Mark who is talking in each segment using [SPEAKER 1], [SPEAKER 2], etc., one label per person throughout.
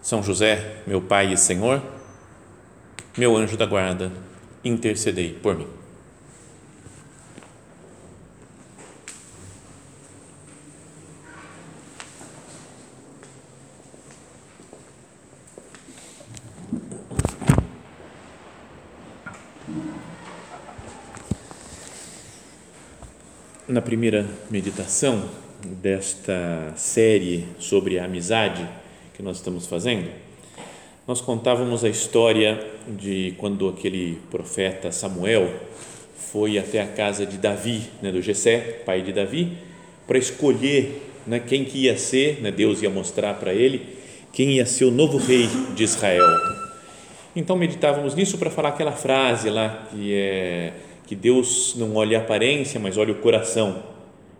[SPEAKER 1] São José, meu Pai e Senhor, meu anjo da guarda, intercedei por mim. Na primeira meditação desta série sobre a amizade que nós estamos fazendo, nós contávamos a história de quando aquele profeta Samuel foi até a casa de Davi, né, do Jessé, pai de Davi, para escolher né, quem que ia ser, né, Deus ia mostrar para ele quem ia ser o novo rei de Israel. Então meditávamos nisso para falar aquela frase lá que é que Deus não olha a aparência, mas olha o coração.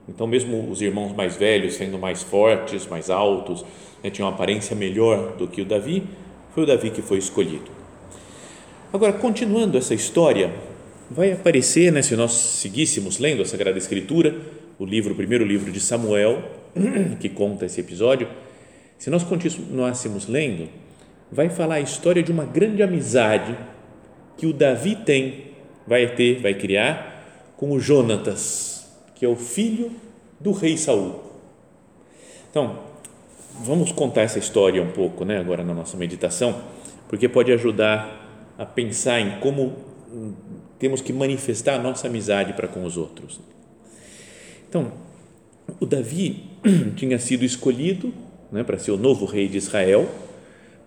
[SPEAKER 1] Então mesmo os irmãos mais velhos, sendo mais fortes, mais altos, né, tinham uma aparência melhor do que o Davi, foi o Davi que foi escolhido. Agora, continuando essa história, vai aparecer, né, se nós seguíssemos lendo a Sagrada Escritura, o livro, o primeiro livro de Samuel, que conta esse episódio, se nós continuássemos lendo, vai falar a história de uma grande amizade que o Davi tem, vai ter, vai criar com o Jonatas, que é o filho do rei Saul. Então, vamos contar essa história um pouco, né, agora na nossa meditação, porque pode ajudar a pensar em como temos que manifestar a nossa amizade para com os outros. Então, o Davi tinha sido escolhido né, para ser o novo rei de Israel,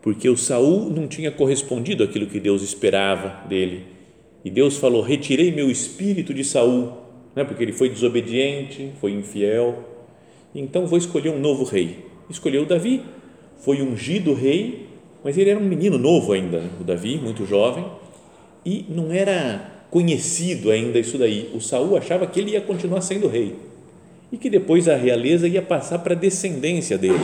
[SPEAKER 1] porque o Saul não tinha correspondido àquilo que Deus esperava dele. E Deus falou: "Retirei meu espírito de Saul, né, porque ele foi desobediente, foi infiel. Então vou escolher um novo rei." escolheu Davi, foi ungido rei, mas ele era um menino novo ainda, né? o Davi, muito jovem, e não era conhecido ainda isso daí. O Saul achava que ele ia continuar sendo rei e que depois a realeza ia passar para a descendência dele,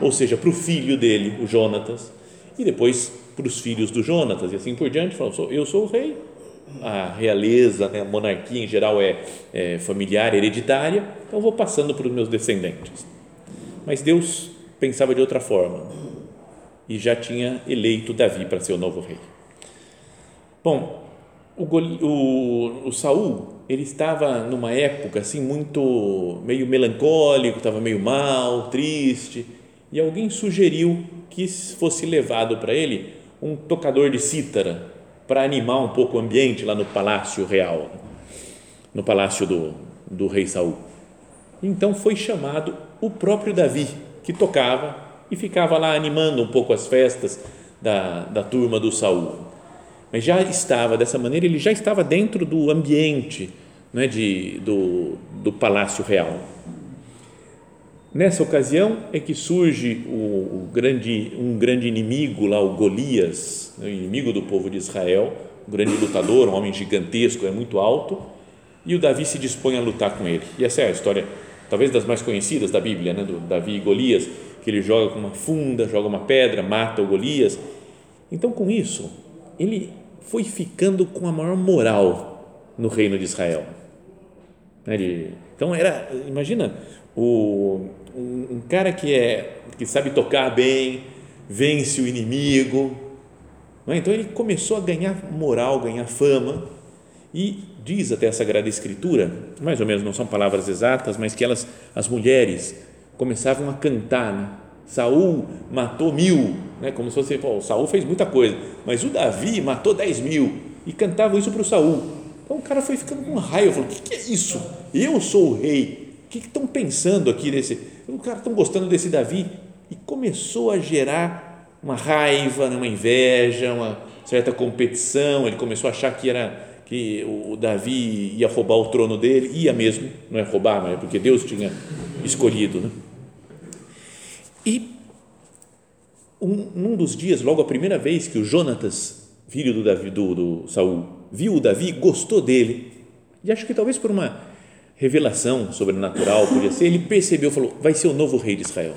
[SPEAKER 1] ou seja, para o filho dele, o Jonatas, e depois para os filhos do Jonatas, e assim por diante. Falou: Eu sou o rei, a realeza, né, a monarquia em geral é, é familiar, hereditária, então vou passando para os meus descendentes. Mas Deus pensava de outra forma e já tinha eleito Davi para ser o novo rei. Bom, o, o, o Saul ele estava numa época assim muito meio melancólico, estava meio mal, triste e alguém sugeriu que fosse levado para ele um tocador de cítara para animar um pouco o ambiente lá no palácio real, no palácio do, do rei Saul. Então foi chamado o próprio Davi, que tocava e ficava lá animando um pouco as festas da, da turma do Saul. Mas já estava, dessa maneira, ele já estava dentro do ambiente né, de, do, do palácio real. Nessa ocasião é que surge o, o grande, um grande inimigo lá, o Golias, né, inimigo do povo de Israel, um grande lutador, um homem gigantesco, é muito alto, e o Davi se dispõe a lutar com ele. E essa é a história talvez das mais conhecidas da Bíblia, né, do Davi e Golias, que ele joga com uma funda, joga uma pedra, mata o Golias. Então, com isso, ele foi ficando com a maior moral no reino de Israel. Né, ele, então, era, imagina, o, um, um cara que, é, que sabe tocar bem, vence o inimigo. É? Então, ele começou a ganhar moral, ganhar fama e diz até a Sagrada Escritura, mais ou menos não são palavras exatas, mas que elas, as mulheres, começavam a cantar, né? Saul matou mil, né? como se fosse, pô, Saul fez muita coisa, mas o Davi matou dez mil, e cantavam isso para o Saul. Então o cara foi ficando com raiva, falou, o que, que, é isso? Eu sou o rei, que estão pensando aqui desse, o cara estão gostando desse Davi, e começou a gerar uma raiva, né? uma inveja, uma certa competição, ele começou a achar que era que o Davi ia roubar o trono dele, ia mesmo, não é roubar, mas é porque Deus tinha escolhido. Né? E um, num dos dias, logo a primeira vez que o Jonatas, filho do, Davi, do, do Saul, viu o Davi, gostou dele, e acho que talvez por uma revelação sobrenatural, podia ser, ele percebeu, falou, vai ser o novo rei de Israel.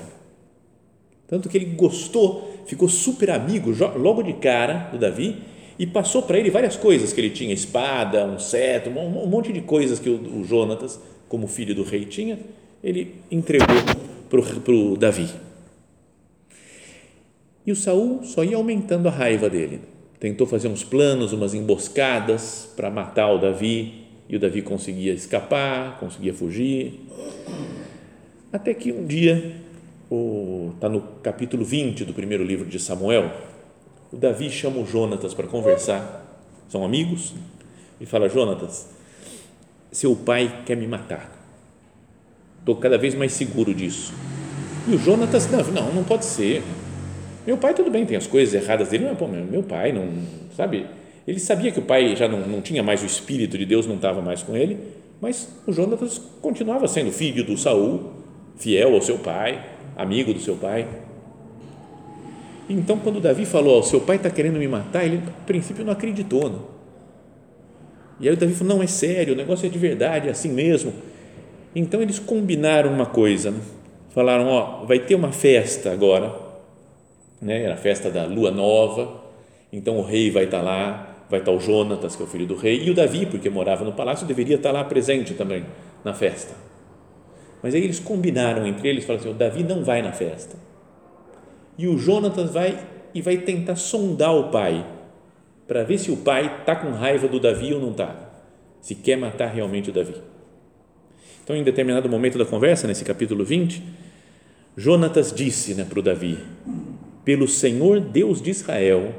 [SPEAKER 1] Tanto que ele gostou, ficou super amigo logo de cara do Davi e passou para ele várias coisas que ele tinha, espada, um cetro, um, monte de coisas que o, Jonatas, como filho do rei, tinha, ele entregou para o Davi. E o Saul só ia aumentando a raiva dele. Tentou fazer uns planos, umas emboscadas para matar o Davi, e o Davi conseguia escapar, conseguia fugir. Até que um dia, está no capítulo 20 do primeiro livro de Samuel, o Davi chama o Jonatas para conversar. São amigos. E fala: Jonatas, seu pai quer me matar. Estou cada vez mais seguro disso. E o Jonatas, não, não, pode ser. Meu pai, tudo bem, tem as coisas erradas dele, mas pô, meu pai não, sabe? Ele sabia que o pai já não, não tinha mais o espírito de Deus, não estava mais com ele, mas o Jonatas continuava sendo filho do Saul, fiel ao seu pai, amigo do seu pai. Então, quando Davi falou, oh, seu pai está querendo me matar, ele, a princípio, não acreditou. Não. E aí o Davi falou, não, é sério, o negócio é de verdade, é assim mesmo. Então, eles combinaram uma coisa, né? falaram, ó, oh, vai ter uma festa agora, né? era a festa da lua nova, então o rei vai estar tá lá, vai estar o Jonatas, que é o filho do rei, e o Davi, porque morava no palácio, deveria estar lá presente também na festa. Mas aí eles combinaram entre eles, falaram assim, o Davi não vai na festa, e o Jonatas vai e vai tentar sondar o pai para ver se o pai está com raiva do Davi ou não está, se quer matar realmente o Davi. Então, em determinado momento da conversa, nesse capítulo 20, Jonatas disse né, para o Davi: Pelo Senhor Deus de Israel,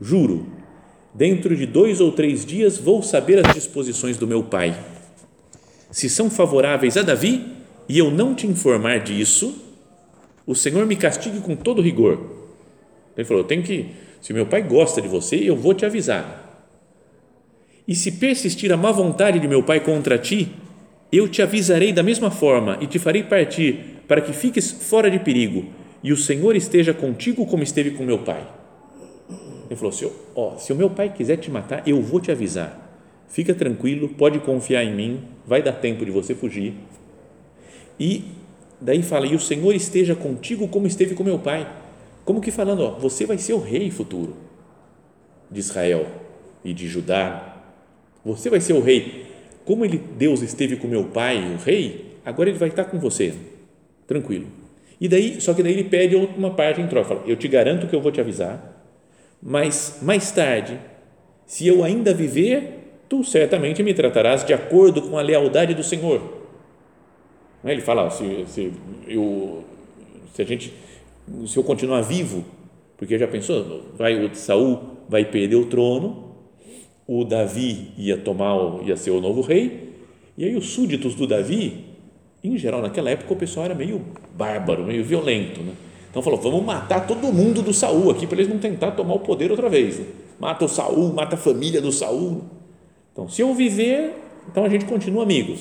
[SPEAKER 1] juro, dentro de dois ou três dias vou saber as disposições do meu pai. Se são favoráveis a Davi e eu não te informar disso, o Senhor me castigue com todo rigor. Ele falou: tem que, se meu pai gosta de você, eu vou te avisar. E se persistir a má vontade de meu pai contra ti, eu te avisarei da mesma forma e te farei partir, para que fiques fora de perigo, e o Senhor esteja contigo como esteve com meu pai. Ele falou: se, ó, se o meu pai quiser te matar, eu vou te avisar. Fica tranquilo, pode confiar em mim, vai dar tempo de você fugir. E Daí fala: E o Senhor esteja contigo como esteve com meu pai. Como que falando, ó, você vai ser o rei futuro de Israel e de Judá. Você vai ser o rei. Como ele, Deus esteve com meu pai, o rei, agora ele vai estar com você. Tranquilo. E daí, só que daí ele pede uma parte em troca. Fala, eu te garanto que eu vou te avisar, mas mais tarde, se eu ainda viver, tu certamente me tratarás de acordo com a lealdade do Senhor né? Ele fala, se, se, eu, se a gente, se eu continuar vivo, porque já pensou, vai o Saul vai perder o trono, o Davi ia tomar, ia ser o novo rei, e aí os súditos do Davi, em geral naquela época o pessoal era meio bárbaro, meio violento, né? Então falou, vamos matar todo mundo do Saul aqui para eles não tentar tomar o poder outra vez. Mata o Saul, mata a família do Saul. Então, se eu viver, então a gente continua amigos.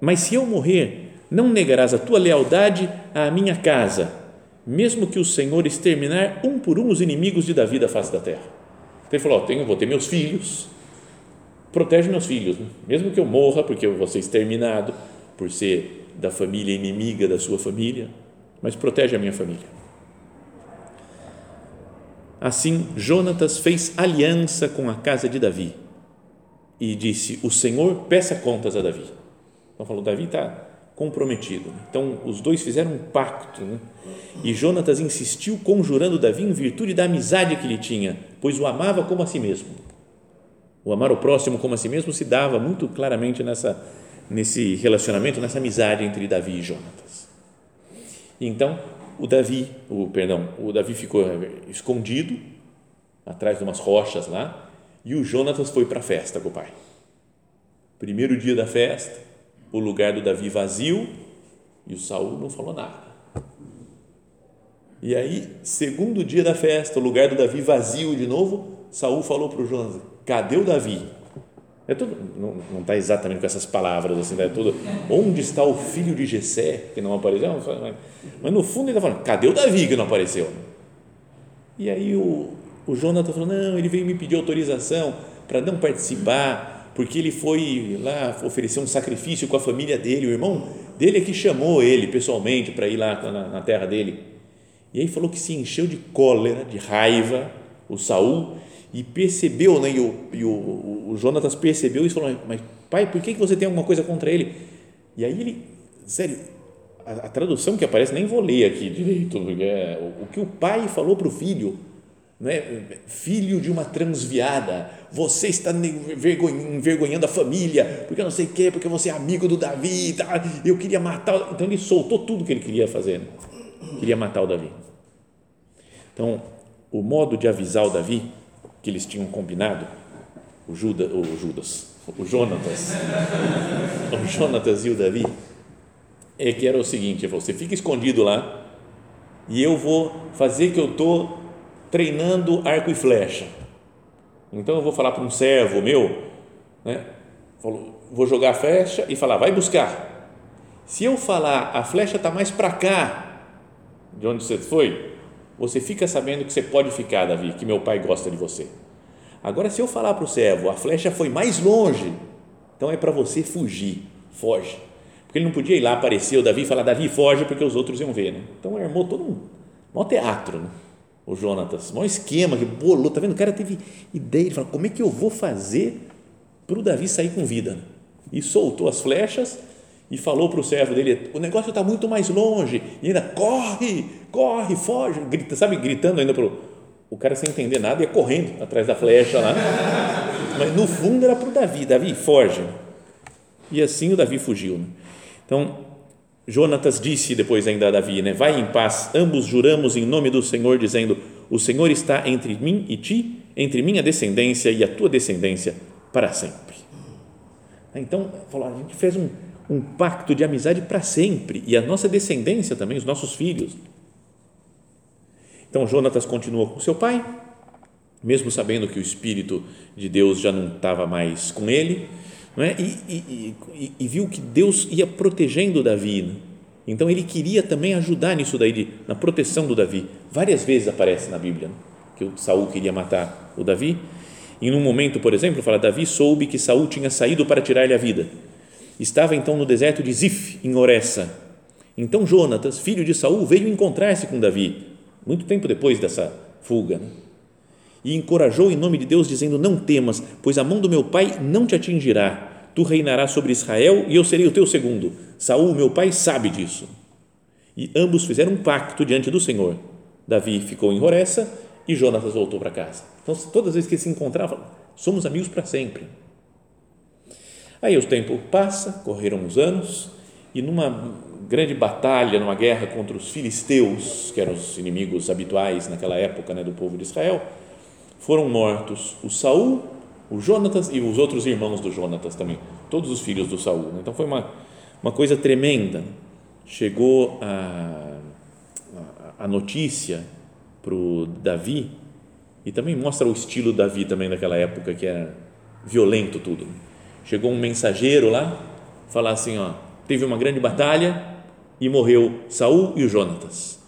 [SPEAKER 1] Mas se eu morrer, não negarás a tua lealdade à minha casa, mesmo que o Senhor exterminar um por um os inimigos de Davi da face da terra. Então ele falou: tenho, vou ter meus filhos, protege meus filhos, né? mesmo que eu morra, porque eu vou ser exterminado por ser da família inimiga da sua família, mas protege a minha família. Assim, Jonatas fez aliança com a casa de Davi e disse: O Senhor peça contas a Davi. Então falou, Davi está comprometido. Então os dois fizeram um pacto. Né? E Jonatas insistiu conjurando Davi em virtude da amizade que ele tinha, pois o amava como a si mesmo. O amar o próximo como a si mesmo se dava muito claramente nessa, nesse relacionamento, nessa amizade entre Davi e Jonatas. Então o Davi, o perdão, o Davi ficou escondido atrás de umas rochas lá e o Jonatas foi para a festa com o pai. Primeiro dia da festa, o lugar do Davi vazio e o Saul não falou nada. E aí, segundo dia da festa, o lugar do Davi vazio de novo, Saul falou para o Jonas: Cadê o Davi? É tudo, não está exatamente com essas palavras, assim, é tudo. Onde está o filho de Jessé que não apareceu? Mas, no fundo ele está falando, cadê o Davi que não apareceu? E aí o, o Jonathan falou, não, ele veio me pedir autorização para não participar, porque ele foi lá oferecer um sacrifício com a família dele, o irmão dele é que chamou ele pessoalmente para ir lá na, na terra dele. E aí falou que se encheu de cólera, de raiva, o Saul, e percebeu, né, e o, e o, o percebeu isso e falou, mas pai, por que, que você tem alguma coisa contra ele? E aí ele, sério, a, a tradução que aparece, nem vou ler aqui direito, é, o, o que o pai falou para o filho, né, filho de uma transviada, você está envergonhando a família, porque não sei o quê, porque você é amigo do Davi, tá? eu queria matar, então ele soltou tudo que ele queria fazer, né? queria matar o Davi. Então, o modo de avisar o Davi que eles tinham combinado, o, Judas, o Judas, o Jonatas, o Jonatas e o Davi, é que era o seguinte: você fica escondido lá e eu vou fazer que eu estou treinando arco e flecha. Então eu vou falar para um servo meu, né? Vou jogar a flecha e falar, vai buscar. Se eu falar, a flecha está mais para cá, de onde você foi, você fica sabendo que você pode ficar, Davi, que meu pai gosta de você. Agora, se eu falar para o servo, a flecha foi mais longe, então é para você fugir, foge. Porque ele não podia ir lá aparecer o Davi e falar, Davi, foge, porque os outros iam ver. Né? Então armou todo um maior teatro, né? o Jonatas, maior esquema que bolou, tá vendo? O cara teve ideia, ele falou, como é que eu vou fazer para o Davi sair com vida? Né? E soltou as flechas e falou para o servo dele: o negócio está muito mais longe, e ainda corre, corre, foge, grita, sabe, gritando ainda para o cara sem entender nada, ia correndo atrás da flecha lá, mas no fundo era para o Davi: Davi, foge. E assim o Davi fugiu. Né? Então, Jonatas disse depois ainda a Davi: né, vai em paz, ambos juramos em nome do Senhor, dizendo: o Senhor está entre mim e ti, entre minha descendência e a tua descendência para sempre. Então, falou, a gente fez um um pacto de amizade para sempre e a nossa descendência também, os nossos filhos. Então Jonatas continuou com seu pai, mesmo sabendo que o Espírito de Deus já não estava mais com ele, não é? e, e, e, e viu que Deus ia protegendo Davi. Né? Então ele queria também ajudar nisso daí, de, na proteção do Davi. Várias vezes aparece na Bíblia né? que o Saul queria matar o Davi. Em um momento, por exemplo, fala: Davi soube que Saul tinha saído para tirar-lhe a vida Estava então no deserto de Zif, em Oressa. Então Jonatas, filho de Saul, veio encontrar-se com Davi, muito tempo depois dessa fuga, né? E encorajou em nome de Deus, dizendo: Não temas, pois a mão do meu pai não te atingirá. Tu reinarás sobre Israel e eu serei o teu segundo. Saul, meu pai, sabe disso. E ambos fizeram um pacto diante do Senhor. Davi ficou em Horessa e Jonatas voltou para casa. Então, todas as vezes que se encontravam, somos amigos para sempre. Aí o tempo passa, correram os anos, e numa grande batalha, numa guerra contra os filisteus, que eram os inimigos habituais naquela época né, do povo de Israel, foram mortos o Saul, o Jonatas e os outros irmãos do Jonatas também, todos os filhos do Saul. Né? Então foi uma, uma coisa tremenda. Chegou a, a, a notícia para o Davi, e também mostra o estilo Davi também naquela época, que era violento tudo chegou um mensageiro lá, falar assim, ó, teve uma grande batalha e morreu Saul e o Jonatas.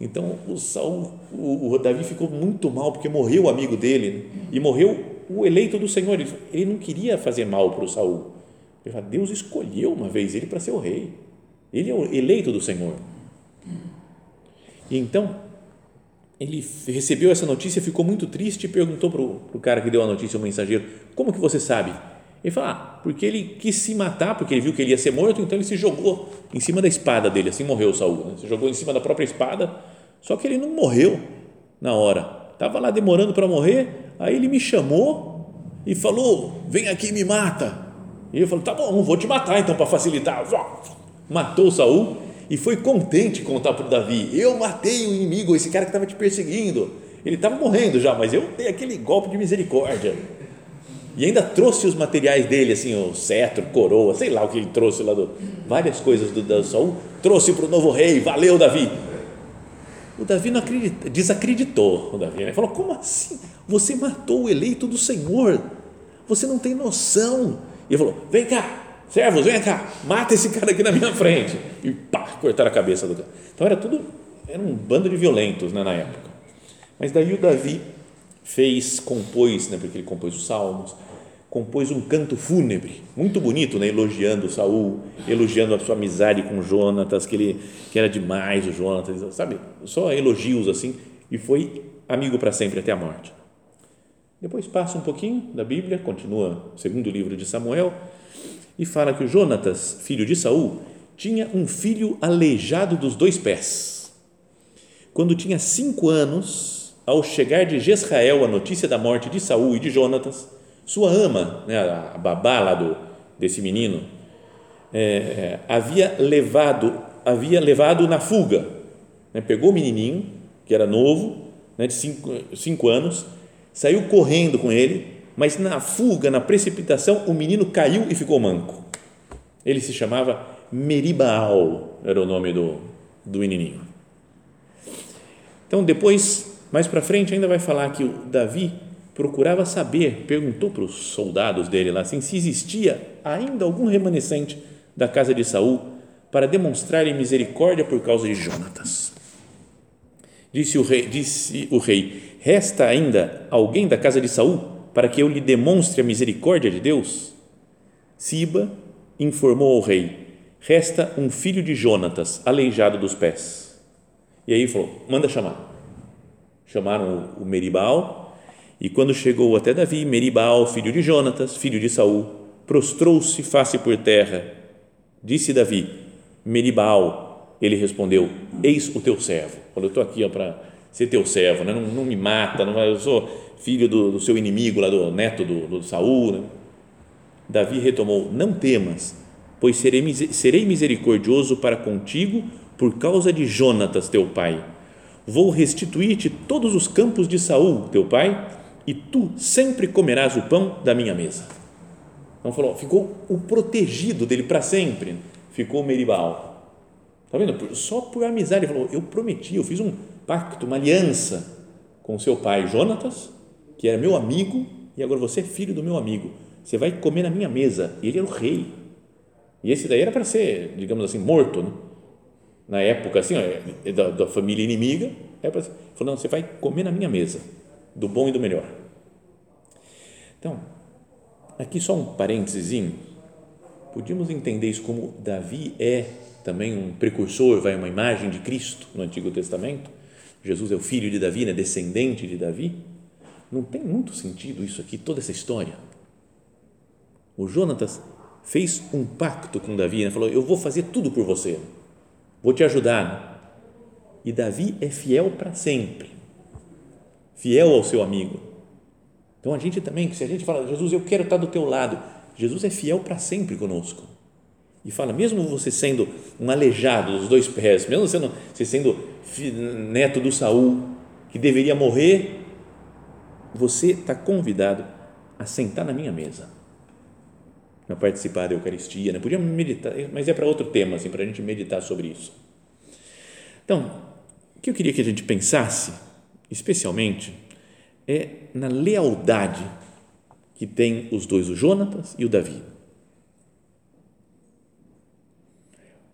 [SPEAKER 1] Então o Saul, o, o Davi ficou muito mal porque morreu o amigo dele e morreu o eleito do Senhor. Ele, ele não queria fazer mal para o Saul. Ele falou, Deus escolheu uma vez ele para ser o rei. Ele é o eleito do Senhor. E então ele recebeu essa notícia, ficou muito triste e perguntou para o cara que deu a notícia, o mensageiro, como que você sabe? Ele fala, ah, porque ele quis se matar, porque ele viu que ele ia ser morto, então ele se jogou em cima da espada dele, assim morreu Saul, né? se jogou em cima da própria espada, só que ele não morreu na hora, estava lá demorando para morrer, aí ele me chamou e falou, vem aqui e me mata, e eu falei, tá bom, vou te matar então para facilitar, matou Saul e foi contente contar para o Davi, eu matei o inimigo, esse cara que estava te perseguindo, ele estava morrendo já, mas eu dei aquele golpe de misericórdia, e ainda trouxe os materiais dele, assim, o cetro, coroa, sei lá o que ele trouxe lá, do, várias coisas do, do Saul, trouxe para o novo rei, valeu Davi. O Davi não desacreditou o Davi, né? falou, como assim? Você matou o eleito do Senhor, você não tem noção. E ele falou: Vem cá, servos, vem cá, mata esse cara aqui na minha frente. E pá, cortaram a cabeça do cara. Então era tudo, era um bando de violentos né, na época. Mas daí o Davi fez, compôs, né, porque ele compôs os salmos, compôs um canto fúnebre, muito bonito, né, elogiando Saul, elogiando a sua amizade com Jonatas, que ele que era demais o Jonatas, sabe? Só elogios assim, e foi amigo para sempre até a morte. Depois passa um pouquinho da Bíblia, continua o segundo livro de Samuel, e fala que o Jonatas, filho de Saul, tinha um filho aleijado dos dois pés. Quando tinha cinco anos, ao chegar de Jezrael a notícia da morte de Saul e de Jonatas, sua ama, né, a babá lá do, desse menino, é, é, havia levado havia levado na fuga, né, pegou o menininho que era novo, né, de cinco, anos, saiu correndo com ele, mas na fuga, na precipitação, o menino caiu e ficou manco. Ele se chamava Meribaal, era o nome do, do menininho. Então, depois, mais para frente, ainda vai falar que o Davi procurava saber, perguntou para os soldados dele lá assim, se existia ainda algum remanescente da casa de Saul para demonstrarem misericórdia por causa de Jonatas. Disse o rei, disse o rei: Resta ainda alguém da casa de Saul para que eu lhe demonstre a misericórdia de Deus? Siba informou ao rei: Resta um filho de Jonatas, aleijado dos pés. E aí falou: Manda chamar. Chamaram o Meribal, e quando chegou até Davi, Meribal, filho de Jonatas, filho de Saul, prostrou-se face por terra. Disse Davi: Meribal, ele respondeu: Eis o teu servo. Falou: Eu estou aqui para ser teu servo, né? não, não, me mata, não, eu sou filho do, do, seu inimigo, lá do neto do, do Saul. Né? Davi retomou: Não temas, pois serei, serei misericordioso para contigo por causa de Jonatas, teu pai. Vou restituir-te todos os campos de Saul, teu pai, e tu sempre comerás o pão da minha mesa. Então falou, ficou o protegido dele para sempre ficou Meribal. Está vendo? Só por amizade. Ele falou: Eu prometi, eu fiz um pacto, uma aliança com seu pai Jonatas, que era meu amigo, e agora você é filho do meu amigo. Você vai comer na minha mesa. E ele era o rei. E esse daí era para ser, digamos assim, morto. Né? Na época, assim, ó, da, da, família inimiga, é para falou: Não, você vai comer na minha mesa, do bom e do melhor. Então, aqui só um parênteses Podíamos entender isso como Davi é também um precursor, vai uma imagem de Cristo no Antigo Testamento. Jesus é o filho de Davi, né, descendente de Davi. Não tem muito sentido isso aqui, toda essa história. O Jonatas fez um pacto com Davi, né, falou: Eu vou fazer tudo por você, vou te ajudar. E Davi é fiel para sempre, fiel ao seu amigo. Então a gente também, se a gente fala, Jesus, eu quero estar do teu lado, Jesus é fiel para sempre conosco. E fala, mesmo você sendo um aleijado dos dois pés, mesmo sendo, você sendo neto do Saul, que deveria morrer, você está convidado a sentar na minha mesa, a participar da Eucaristia. Né? Podíamos meditar, mas é para outro tema, assim, para a gente meditar sobre isso. Então, o que eu queria que a gente pensasse, especialmente, é na lealdade que tem os dois, o Jonatas e o Davi.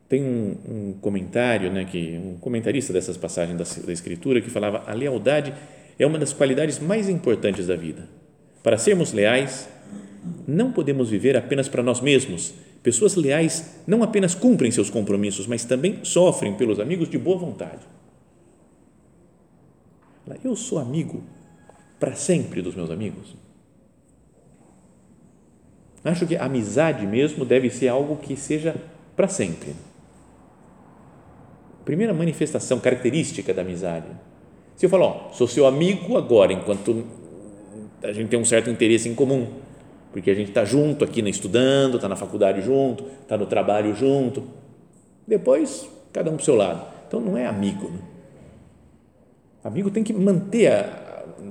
[SPEAKER 1] Tem um, um comentário, né, que um comentarista dessas passagens da, da Escritura que falava a lealdade é uma das qualidades mais importantes da vida. Para sermos leais, não podemos viver apenas para nós mesmos. Pessoas leais não apenas cumprem seus compromissos, mas também sofrem pelos amigos de boa vontade. Eu sou amigo para sempre dos meus amigos. Acho que a amizade mesmo deve ser algo que seja para sempre. Primeira manifestação característica da amizade. Se eu falar, ó, sou seu amigo agora, enquanto a gente tem um certo interesse em comum, porque a gente está junto aqui né, estudando, está na faculdade junto, está no trabalho junto. Depois, cada um para o seu lado. Então, não é amigo. Né? Amigo tem que manter, a,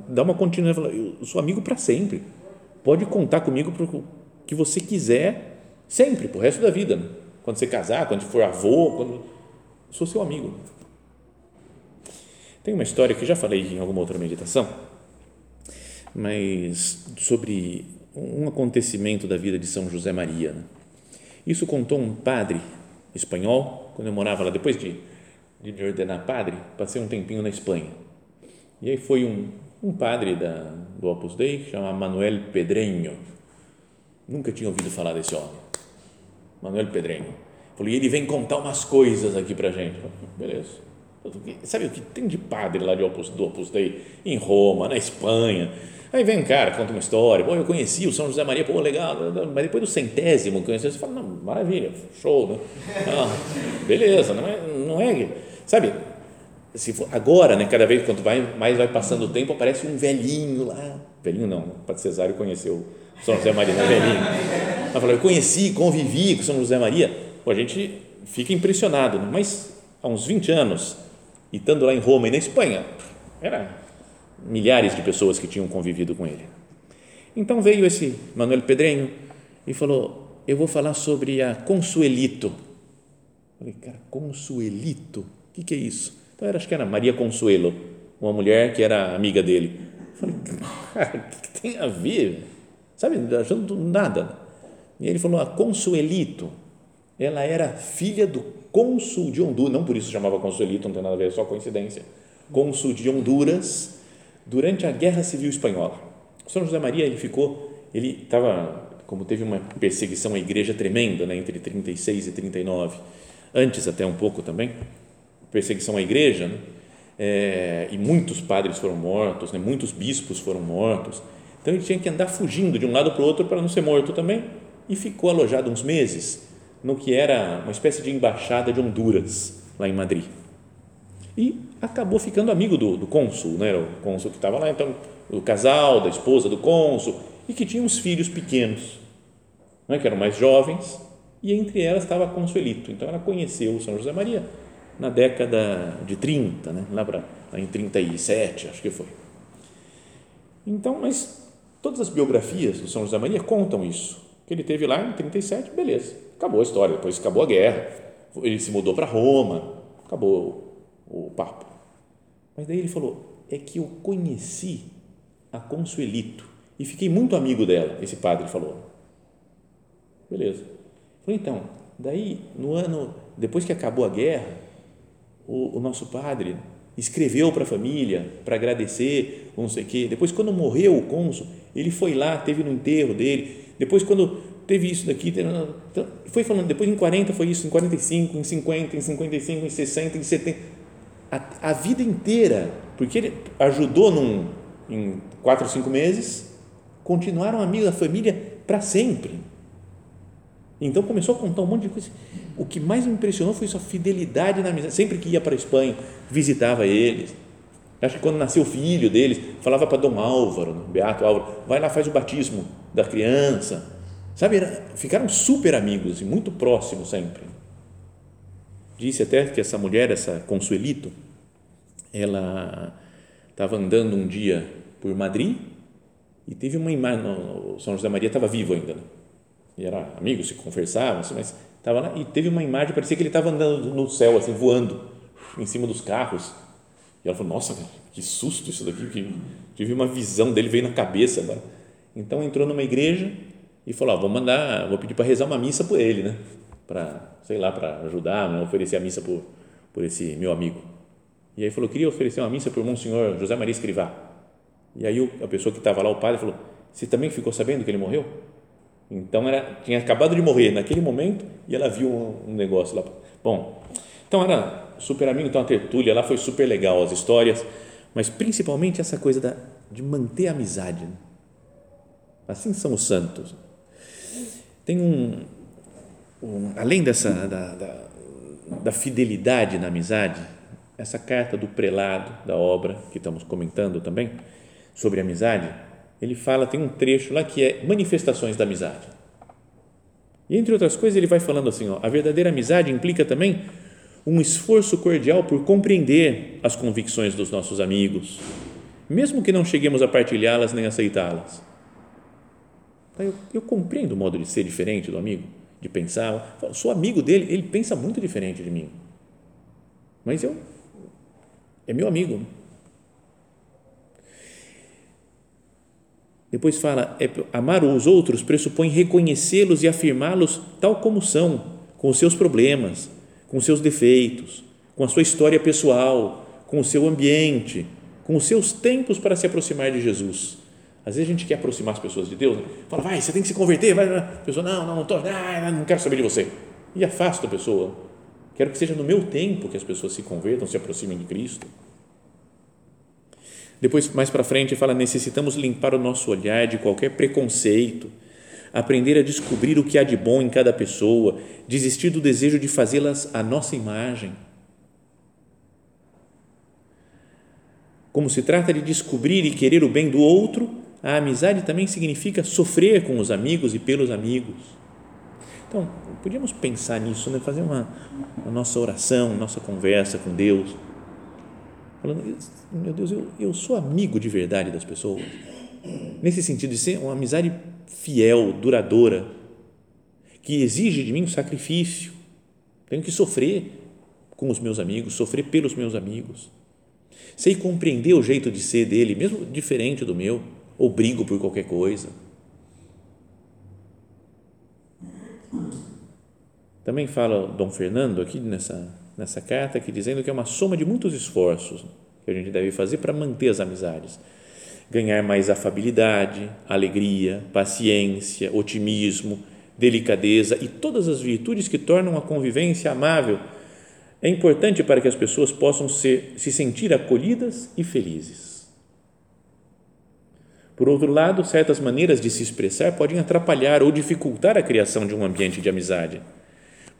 [SPEAKER 1] dar uma continuidade. Eu sou amigo para sempre. Pode contar comigo que você quiser, sempre, para o resto da vida. Né? Quando você casar, quando for avô, quando sou seu amigo. Tem uma história que já falei em alguma outra meditação, mas sobre um acontecimento da vida de São José Maria. Né? Isso contou um padre espanhol, quando eu morava lá, depois de, de ordenar padre, passei um tempinho na Espanha. E aí foi um, um padre da, do Opus Dei, que chama Manuel Pedreño. Nunca tinha ouvido falar desse homem. Manuel e ele vem contar umas coisas aqui para gente. Falei, beleza. Sabe o que tem de padre lá de Opus, do Opus Dei? Em Roma, na Espanha. Aí vem um cara, conta uma história. Bom, eu conheci o São José Maria, pô, legal. Mas depois do centésimo, conheci, você fala, não, maravilha, show, né? Ah, beleza, não é, não é. Sabe, se for, agora, né, cada vez quanto vai, mais vai passando o tempo, aparece um velhinho lá. Velhinho não, o Padre Cesário conheceu São José Maria, não é velhinho. Mas falou, eu conheci, convivi com São José Maria. Pô, a gente fica impressionado, né? mas há uns 20 anos, e estando lá em Roma e na Espanha, era milhares de pessoas que tinham convivido com ele. Então veio esse Manuel Pedrenho e falou: Eu vou falar sobre a Consuelito. Falei, cara, Consuelito? O que, que é isso? Então, era, acho que era Maria Consuelo, uma mulher que era amiga dele. Falei, cara, o que tem a ver? Sabe, achando nada. E ele falou: a Consuelito, ela era filha do cônsul de Honduras, não por isso chamava Consuelito, não tem nada a ver, é só coincidência. Cônsul de Honduras, durante a Guerra Civil Espanhola. São José Maria, ele ficou, ele estava, como teve uma perseguição à igreja tremenda, né, entre 36 e 39, antes até um pouco também, perseguição à igreja, né? é, e muitos padres foram mortos, né? muitos bispos foram mortos. Então ele tinha que andar fugindo de um lado para o outro para não ser morto também, e ficou alojado uns meses no que era uma espécie de embaixada de Honduras, lá em Madrid. E acabou ficando amigo do, do cônsul, né? o cônsul que estava lá, então, o casal, da esposa do cônsul, e que tinha uns filhos pequenos, né? que eram mais jovens, e entre elas estava Consuelito. Então ela conheceu o São José Maria na década de 30, né? lá, lá em 37, acho que foi. Então, mas todas as biografias do São José Maria contam isso, que ele teve lá em 37, beleza, acabou a história, depois acabou a guerra, ele se mudou para Roma, acabou o, o papo. Mas daí ele falou, é que eu conheci a Consuelito e fiquei muito amigo dela, esse padre falou. Beleza. Falei, então, daí no ano, depois que acabou a guerra, o, o nosso padre escreveu para a família para agradecer, não sei o quê. Depois, quando morreu o cônsul, ele foi lá, teve no enterro dele. Depois, quando teve isso daqui, foi falando. Depois, em 40 foi isso, em 45, em 50, em 55, em 60, em 70. A, a vida inteira, porque ele ajudou num, em quatro, cinco meses, continuaram amigos da família para sempre. Então começou a contar um monte de coisa. O que mais me impressionou foi sua fidelidade na amizade. Sempre que ia para a Espanha, visitava eles. Acho que quando nasceu o filho deles, falava para Dom Álvaro, Beato Álvaro, vai lá, faz o batismo da criança. Sabe, ficaram super amigos e muito próximos sempre. Disse até que essa mulher, essa Consuelito, ela estava andando um dia por Madrid e teve uma imagem, São José Maria estava vivo ainda, né? E era amigo, se conversavam, assim, mas estava lá e teve uma imagem, parecia que ele estava andando no céu, assim, voando em cima dos carros. E ela falou: Nossa, que susto isso daqui, que tive uma visão dele, veio na cabeça. Então entrou numa igreja e falou: ah, Vou mandar, vou pedir para rezar uma missa por ele, né? Para, sei lá, para ajudar, né? oferecer a missa por, por esse meu amigo. E aí falou: Queria oferecer uma missa por Monsenhor José Maria Escrivá. E aí a pessoa que estava lá, o padre, falou: Você também ficou sabendo que ele morreu? Então, era, tinha acabado de morrer naquele momento e ela viu um, negócio lá. Bom, então era super amigo, então a tertúlia lá foi super legal, as histórias, mas principalmente essa coisa da, de manter a amizade. Né? Assim são os santos. Tem um, um além dessa, da, da, da fidelidade na amizade, essa carta do prelado da obra que estamos comentando também sobre amizade, ele fala, tem um trecho lá que é manifestações da amizade. E entre outras coisas, ele vai falando assim: ó, a verdadeira amizade implica também um esforço cordial por compreender as convicções dos nossos amigos, mesmo que não cheguemos a partilhá-las nem aceitá-las. Eu, eu compreendo o modo de ser diferente do amigo, de pensar. Sou amigo dele, ele pensa muito diferente de mim. Mas eu, é meu amigo. Depois fala, é, amar os outros pressupõe reconhecê-los e afirmá-los tal como são, com os seus problemas, com os seus defeitos, com a sua história pessoal, com o seu ambiente, com os seus tempos para se aproximar de Jesus. Às vezes a gente quer aproximar as pessoas de Deus, né? fala, vai, você tem que se converter, vai, a pessoa, não, não, não, tô, ah, não quero saber de você. E afasta a pessoa. Quero que seja no meu tempo que as pessoas se convertam, se aproximem de Cristo. Depois, mais para frente, fala: necessitamos limpar o nosso olhar de qualquer preconceito, aprender a descobrir o que há de bom em cada pessoa, desistir do desejo de fazê-las à nossa imagem. Como se trata de descobrir e querer o bem do outro, a amizade também significa sofrer com os amigos e pelos amigos. Então, podíamos pensar nisso, né? fazer uma, uma nossa oração, nossa conversa com Deus falando, meu Deus, eu, eu sou amigo de verdade das pessoas. Nesse sentido de ser uma amizade fiel, duradoura, que exige de mim um sacrifício. Tenho que sofrer com os meus amigos, sofrer pelos meus amigos. Sei compreender o jeito de ser dele, mesmo diferente do meu, ou brigo por qualquer coisa. Também fala Dom Fernando aqui nessa nessa carta aqui dizendo que é uma soma de muitos esforços que a gente deve fazer para manter as amizades. Ganhar mais afabilidade, alegria, paciência, otimismo, delicadeza e todas as virtudes que tornam a convivência amável é importante para que as pessoas possam ser, se sentir acolhidas e felizes. Por outro lado, certas maneiras de se expressar podem atrapalhar ou dificultar a criação de um ambiente de amizade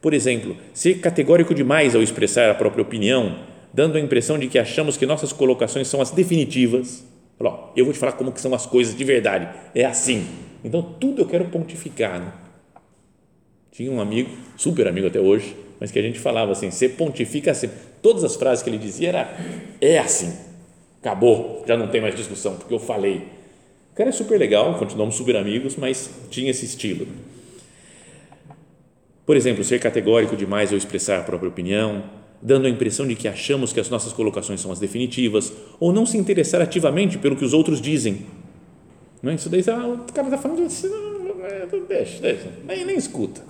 [SPEAKER 1] por exemplo, ser categórico demais ao expressar a própria opinião, dando a impressão de que achamos que nossas colocações são as definitivas. Eu vou te falar como que são as coisas de verdade. É assim. Então, tudo eu quero pontificar. Né? Tinha um amigo, super amigo até hoje, mas que a gente falava assim, você pontifica assim. Todas as frases que ele dizia era, é assim. Acabou, já não tem mais discussão, porque eu falei. O cara é super legal, continuamos super amigos, mas tinha esse estilo. Por exemplo, ser categórico demais ou expressar a própria opinião, dando a impressão de que achamos que as nossas colocações são as definitivas, ou não se interessar ativamente pelo que os outros dizem. Não é? Isso daí, ah, o cara está falando assim, deixa, deixa, nem, nem escuta.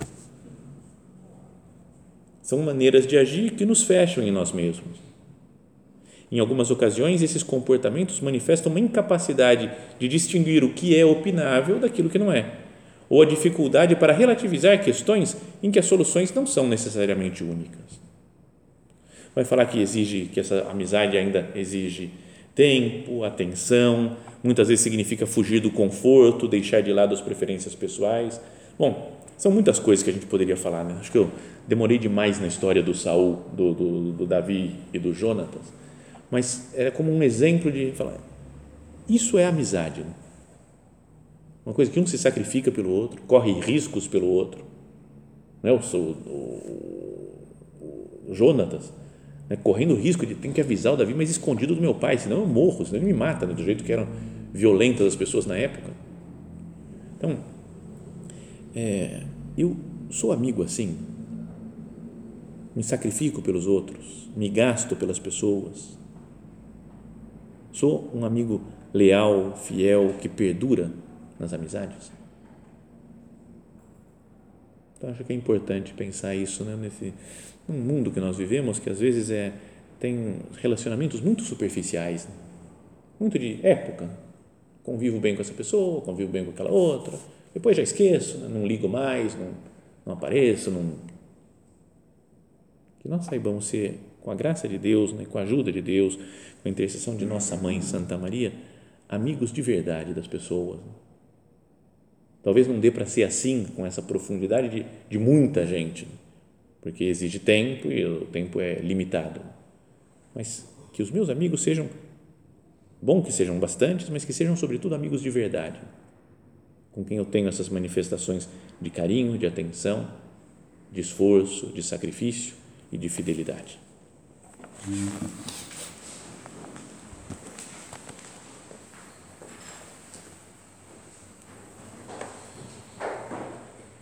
[SPEAKER 1] São maneiras de agir que nos fecham em nós mesmos. Em algumas ocasiões, esses comportamentos manifestam uma incapacidade de distinguir o que é opinável daquilo que não é ou a dificuldade para relativizar questões em que as soluções não são necessariamente únicas. Vai falar que exige que essa amizade ainda exige tempo, atenção, muitas vezes significa fugir do conforto, deixar de lado as preferências pessoais. Bom, são muitas coisas que a gente poderia falar, né? Acho que eu demorei demais na história do Saul, do, do, do Davi e do Jonatas, mas era como um exemplo de falar, isso é amizade. Né? Uma coisa que um se sacrifica pelo outro, corre riscos pelo outro. Né? O, o, o, o Jonatas, né? correndo risco de ter que avisar o Davi, mas escondido do meu pai, senão eu morro, senão ele me mata, né? do jeito que eram violentas as pessoas na época. Então, é, eu sou amigo assim, me sacrifico pelos outros, me gasto pelas pessoas, sou um amigo leal, fiel, que perdura nas amizades. Então acho que é importante pensar isso, né, nesse num mundo que nós vivemos que às vezes é tem relacionamentos muito superficiais, né? muito de época. Convivo bem com essa pessoa, convivo bem com aquela outra, depois já esqueço, né? não ligo mais, não, não apareço, não que nós saibamos ser com a graça de Deus, né, com a ajuda de Deus, com a intercessão de nossa mãe Santa Maria, amigos de verdade das pessoas. Né? Talvez não dê para ser assim, com essa profundidade de, de muita gente, porque exige tempo e o tempo é limitado. Mas que os meus amigos sejam, bom que sejam bastantes, mas que sejam, sobretudo, amigos de verdade, com quem eu tenho essas manifestações de carinho, de atenção, de esforço, de sacrifício e de fidelidade.